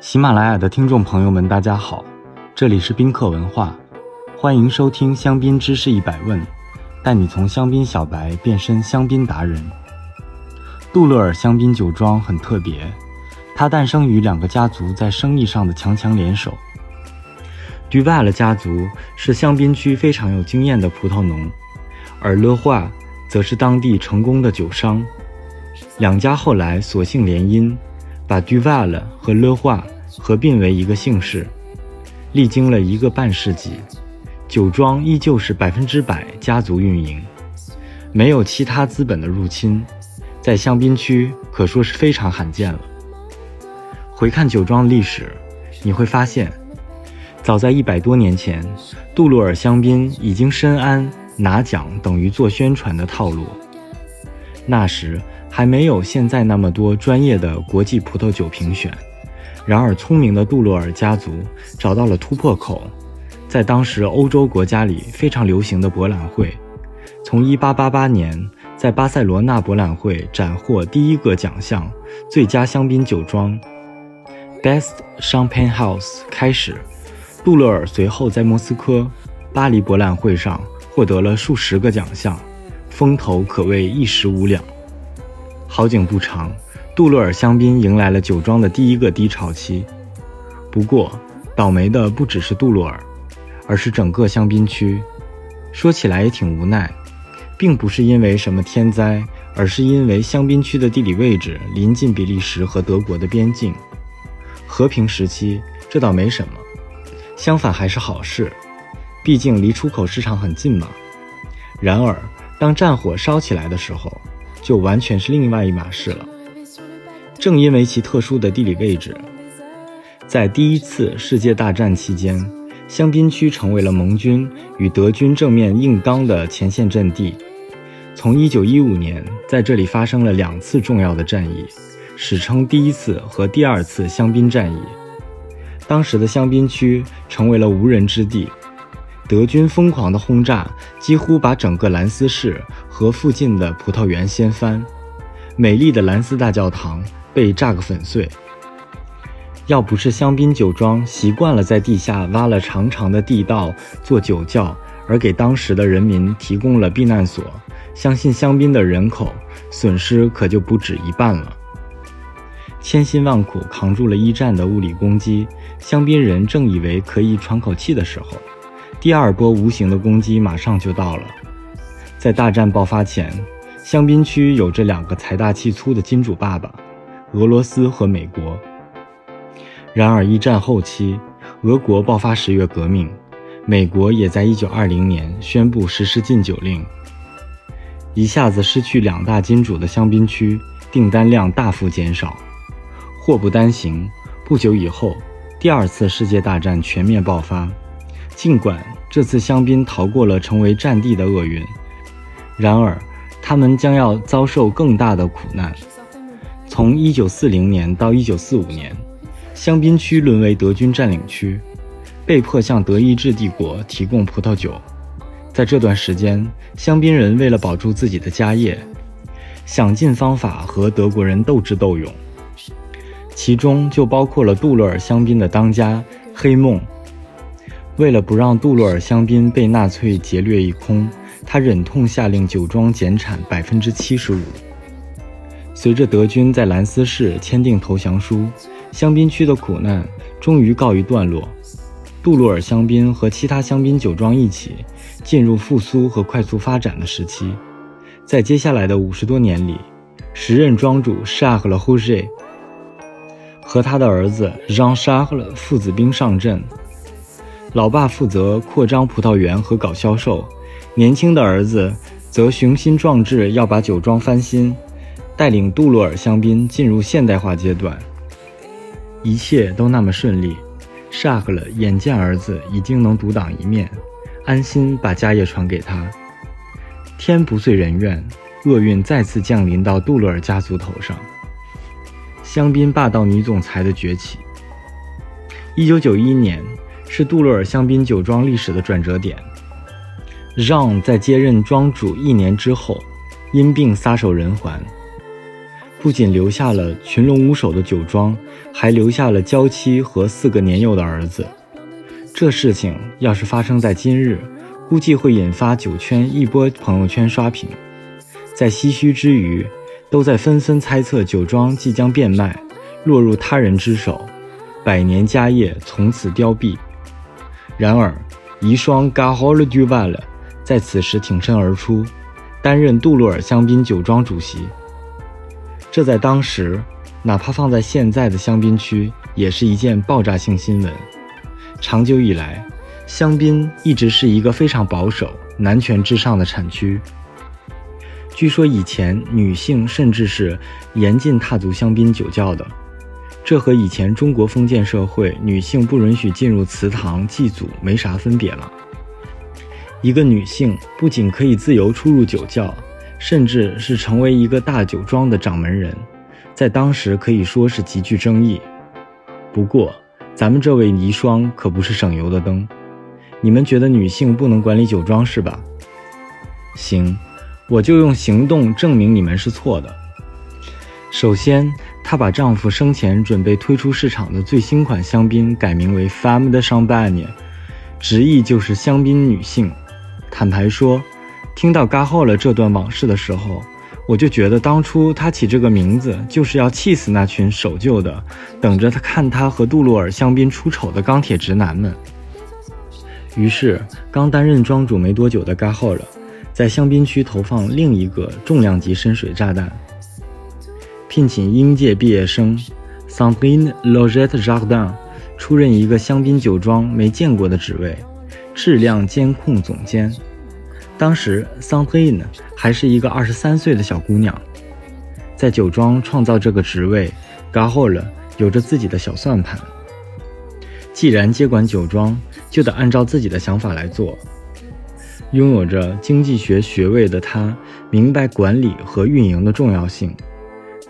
喜马拉雅的听众朋友们，大家好，这里是宾客文化，欢迎收听香槟知识一百问，带你从香槟小白变身香槟达人。杜勒尔香槟酒庄很特别，它诞生于两个家族在生意上的强强联手。杜瓦勒家族是香槟区非常有经验的葡萄农，而勒化则是当地成功的酒商。两家后来索性联姻。把 Duval 和 Le 化合并为一个姓氏，历经了一个半世纪，酒庄依旧是百分之百家族运营，没有其他资本的入侵，在香槟区可说是非常罕见了。回看酒庄历史，你会发现，早在一百多年前，杜鲁尔香槟已经深谙拿奖等于做宣传的套路，那时。还没有现在那么多专业的国际葡萄酒评选，然而聪明的杜洛尔家族找到了突破口，在当时欧洲国家里非常流行的博览会，从1888年在巴塞罗那博览会斩获第一个奖项——最佳香槟酒庄 （Best Champagne House） 开始，杜勒尔随后在莫斯科、巴黎博览会上获得了数十个奖项，风头可谓一时无两。好景不长，杜洛尔香槟迎来了酒庄的第一个低潮期。不过，倒霉的不只是杜洛尔，而是整个香槟区。说起来也挺无奈，并不是因为什么天灾，而是因为香槟区的地理位置临近比利时和德国的边境。和平时期，这倒没什么；相反还是好事，毕竟离出口市场很近嘛。然而，当战火烧起来的时候，就完全是另外一码事了。正因为其特殊的地理位置，在第一次世界大战期间，香槟区成为了盟军与德军正面硬刚的前线阵地。从1915年，在这里发生了两次重要的战役，史称第一次和第二次香槟战役。当时的香槟区成为了无人之地。德军疯狂的轰炸，几乎把整个兰斯市和附近的葡萄园掀翻，美丽的兰斯大教堂被炸个粉碎。要不是香槟酒庄习惯了在地下挖了长长的地道做酒窖，而给当时的人民提供了避难所，相信香槟的人口损失可就不止一半了。千辛万苦扛住了一战的物理攻击，香槟人正以为可以喘口气的时候。第二波无形的攻击马上就到了。在大战爆发前，香槟区有着两个财大气粗的金主爸爸：俄罗斯和美国。然而一战后期，俄国爆发十月革命，美国也在1920年宣布实施禁酒令，一下子失去两大金主的香槟区订单量大幅减少。祸不单行，不久以后，第二次世界大战全面爆发。尽管这次香槟逃过了成为战地的厄运，然而他们将要遭受更大的苦难。从1940年到1945年，香槟区沦为德军占领区，被迫向德意志帝国提供葡萄酒。在这段时间，香槟人为了保住自己的家业，想尽方法和德国人斗智斗勇，其中就包括了杜勒尔香槟的当家黑梦。为了不让杜洛尔香槟被纳粹劫掠一空，他忍痛下令酒庄减产百分之七十五。随着德军在兰斯市签订投降书，香槟区的苦难终于告一段落。杜洛尔香槟和其他香槟酒庄一起进入复苏和快速发展的时期。在接下来的五十多年里，时任庄主沙赫勒·胡谢和他的儿子让·沙赫勒父子兵上阵。老爸负责扩张葡萄园和搞销售，年轻的儿子则雄心壮志要把酒庄翻新，带领杜洛尔香槟进入现代化阶段。一切都那么顺利，沙克勒眼见儿子已经能独当一面，安心把家业传给他。天不遂人愿，厄运再次降临到杜洛尔家族头上。香槟霸道女总裁的崛起。一九九一年。是杜洛尔香槟酒庄历史的转折点。让在接任庄主一年之后，因病撒手人寰。不仅留下了群龙无首的酒庄，还留下了娇妻和四个年幼的儿子。这事情要是发生在今日，估计会引发酒圈一波朋友圈刷屏。在唏嘘之余，都在纷纷猜测酒庄即将变卖，落入他人之手，百年家业从此凋敝。然而，遗孀 Gahol Duval 在此时挺身而出，担任杜洛尔香槟酒庄主席。这在当时，哪怕放在现在的香槟区，也是一件爆炸性新闻。长久以来，香槟一直是一个非常保守、男权至上的产区。据说以前女性甚至是严禁踏足香槟酒窖的，这和以前中国封建社会女性不允许进入祠堂祭祖没啥分别了。一个女性不仅可以自由出入酒窖。甚至是成为一个大酒庄的掌门人，在当时可以说是极具争议。不过，咱们这位遗孀可不是省油的灯。你们觉得女性不能管理酒庄是吧？行，我就用行动证明你们是错的。首先，她把丈夫生前准备推出市场的最新款香槟改名为 “Femme de Champagne”，直译就是“香槟女性”。坦白说。听到嘎后了这段往事的时候，我就觉得当初他起这个名字就是要气死那群守旧的、等着他看他和杜洛尔香槟出丑的钢铁直男们。于是，刚担任庄主没多久的嘎后了，在香槟区投放另一个重量级深水炸弹，聘请应届毕业生 Sandrine Logette Jardin 出任一个香槟酒庄没见过的职位——质量监控总监。当时桑特伊呢还是一个二十三岁的小姑娘，在酒庄创造这个职位，嘎后了有着自己的小算盘。既然接管酒庄，就得按照自己的想法来做。拥有着经济学学位的她，明白管理和运营的重要性。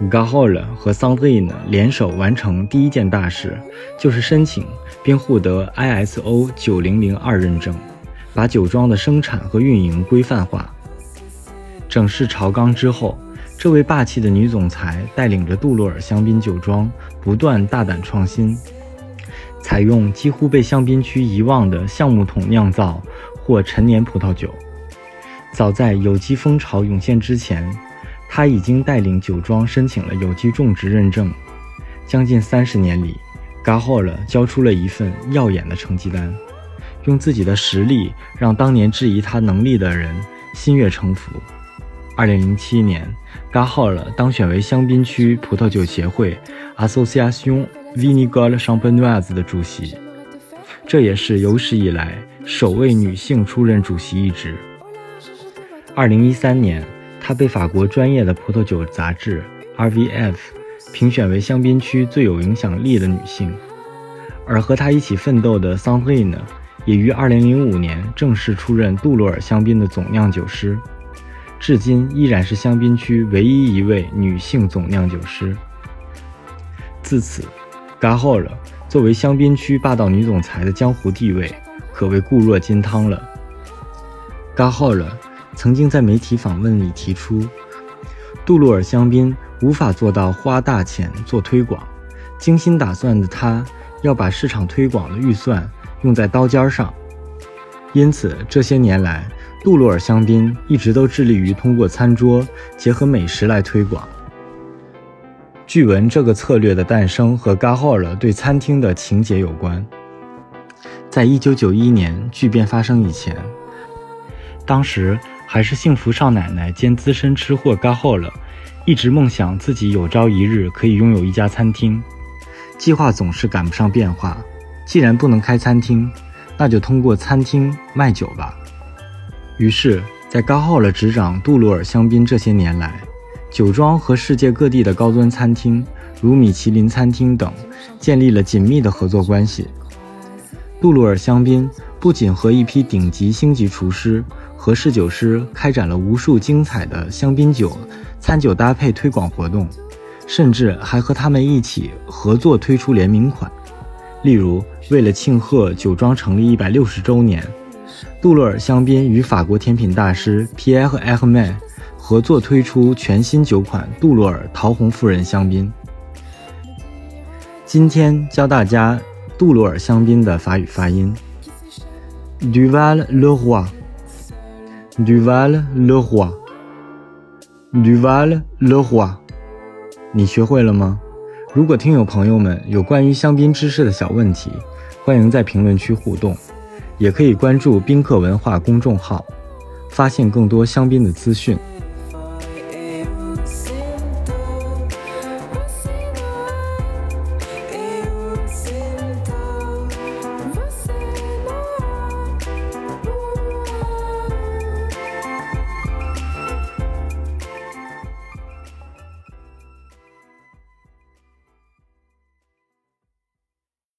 嘎后了和桑特伊呢联手完成第一件大事，就是申请并获得 ISO 九零零二认证。把酒庄的生产和运营规范化。整饰朝纲之后，这位霸气的女总裁带领着杜洛尔香槟酒庄不断大胆创新，采用几乎被香槟区遗忘的橡木桶酿造或陈年葡萄酒。早在有机风潮涌现之前，他已经带领酒庄申请了有机种植认证。将近三十年里，g a h o r 交出了一份耀眼的成绩单。用自己的实力让当年质疑他能力的人心悦诚服。二零零七年，g a h o r 当选为香槟区葡萄酒协会 （Association Vinicole Champenoise） 的主席，这也是有史以来首位女性出任主席一职。二零一三年，她被法国专业的葡萄酒杂志 （RVF） 评选为香槟区最有影响力的女性，而和她一起奋斗的桑菲呢？也于2005年正式出任杜洛尔香槟的总酿酒师，至今依然是香槟区唯一一位女性总酿酒师。自此，嘎霍尔作为香槟区霸道女总裁的江湖地位可谓固若金汤了。嘎霍尔曾经在媒体访问里提出，杜洛尔香槟无法做到花大钱做推广，精心打算的他要把市场推广的预算。用在刀尖上，因此这些年来，杜洛尔香槟一直都致力于通过餐桌结合美食来推广。据闻这个策略的诞生和嘎霍尔对餐厅的情结有关。在一九九一年巨变发生以前，当时还是幸福少奶奶兼资深吃货嘎霍尔，一直梦想自己有朝一日可以拥有一家餐厅，计划总是赶不上变化。既然不能开餐厅，那就通过餐厅卖酒吧。于是，在高浩了执掌杜鲁尔香槟这些年来，酒庄和世界各地的高端餐厅，如米其林餐厅等，建立了紧密的合作关系。杜鲁尔香槟不仅和一批顶级星级厨师和侍酒师开展了无数精彩的香槟酒餐酒搭配推广活动，甚至还和他们一起合作推出联名款。例如，为了庆贺酒庄成立一百六十周年，杜洛尔香槟与法国甜品大师皮埃尔·埃赫曼合作推出全新酒款杜洛尔桃红夫人香槟。今天教大家杜洛尔香槟的法语发音：Duval lovoir。Duval le hua duval le hua 你学会了吗？如果听友朋友们有关于香槟知识的小问题，欢迎在评论区互动，也可以关注宾客文化公众号，发现更多香槟的资讯。